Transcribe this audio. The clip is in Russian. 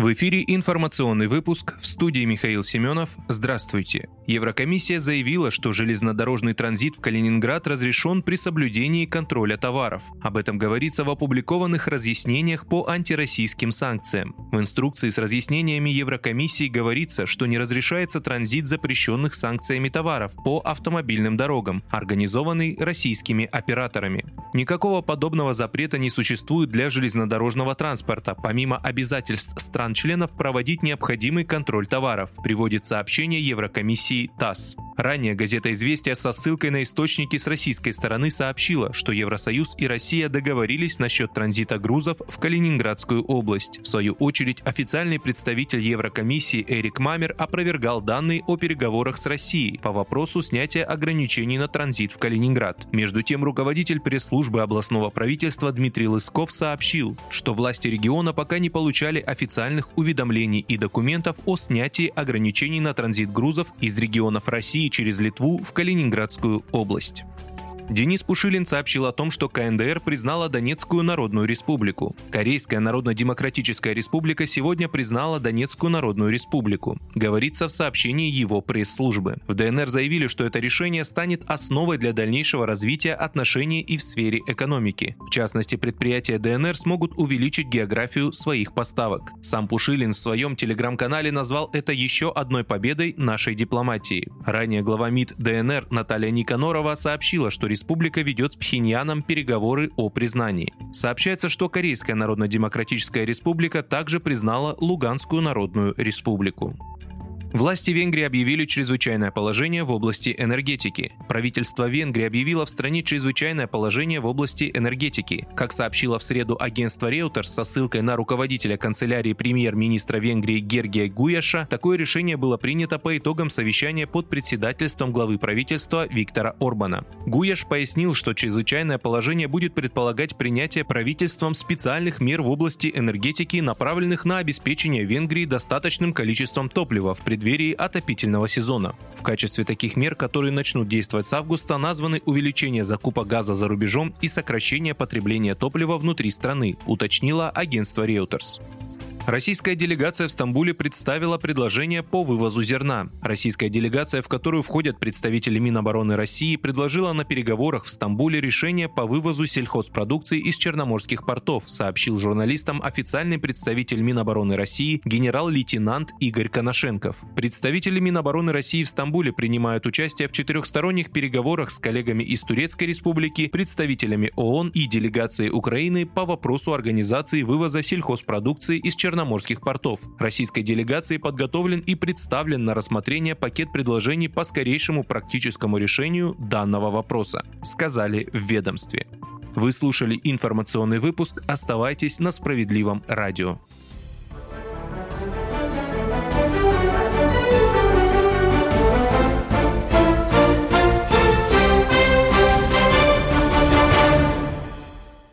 В эфире информационный выпуск в студии Михаил Семенов. Здравствуйте. Еврокомиссия заявила, что железнодорожный транзит в Калининград разрешен при соблюдении контроля товаров. Об этом говорится в опубликованных разъяснениях по антироссийским санкциям. В инструкции с разъяснениями Еврокомиссии говорится, что не разрешается транзит запрещенных санкциями товаров по автомобильным дорогам, организованный российскими операторами. Никакого подобного запрета не существует для железнодорожного транспорта, помимо обязательств стран стран-членов проводить необходимый контроль товаров, приводит сообщение Еврокомиссии ТАСС. Ранее газета «Известия» со ссылкой на источники с российской стороны сообщила, что Евросоюз и Россия договорились насчет транзита грузов в Калининградскую область. В свою очередь, официальный представитель Еврокомиссии Эрик Мамер опровергал данные о переговорах с Россией по вопросу снятия ограничений на транзит в Калининград. Между тем, руководитель пресс-службы областного правительства Дмитрий Лысков сообщил, что власти региона пока не получали официальных уведомлений и документов о снятии ограничений на транзит грузов из регионов России через Литву в Калининградскую область. Денис Пушилин сообщил о том, что КНДР признала Донецкую Народную Республику. Корейская Народно-Демократическая Республика сегодня признала Донецкую Народную Республику, говорится в сообщении его пресс-службы. В ДНР заявили, что это решение станет основой для дальнейшего развития отношений и в сфере экономики. В частности, предприятия ДНР смогут увеличить географию своих поставок. Сам Пушилин в своем телеграм-канале назвал это еще одной победой нашей дипломатии. Ранее глава МИД ДНР Наталья Никанорова сообщила, что республика ведет с Пхеньяном переговоры о признании. Сообщается, что Корейская Народно-Демократическая Республика также признала Луганскую Народную Республику. Власти Венгрии объявили чрезвычайное положение в области энергетики. Правительство Венгрии объявило в стране чрезвычайное положение в области энергетики. Как сообщило в среду агентство Reuters со ссылкой на руководителя канцелярии премьер-министра Венгрии Гергия Гуяша, такое решение было принято по итогам совещания под председательством главы правительства Виктора Орбана. Гуяш пояснил, что чрезвычайное положение будет предполагать принятие правительством специальных мер в области энергетики, направленных на обеспечение Венгрии достаточным количеством топлива в преддверии преддверии отопительного сезона. В качестве таких мер, которые начнут действовать с августа, названы увеличение закупа газа за рубежом и сокращение потребления топлива внутри страны, уточнило агентство Reuters. Российская делегация в Стамбуле представила предложение по вывозу зерна. Российская делегация, в которую входят представители Минобороны России, предложила на переговорах в Стамбуле решение по вывозу сельхозпродукции из черноморских портов, сообщил журналистам официальный представитель Минобороны России генерал-лейтенант Игорь Коношенков. Представители Минобороны России в Стамбуле принимают участие в четырехсторонних переговорах с коллегами из Турецкой Республики, представителями ООН и делегацией Украины по вопросу организации вывоза сельхозпродукции из Черноморских черноморских портов. Российской делегации подготовлен и представлен на рассмотрение пакет предложений по скорейшему практическому решению данного вопроса, сказали в ведомстве. Вы слушали информационный выпуск. Оставайтесь на справедливом радио.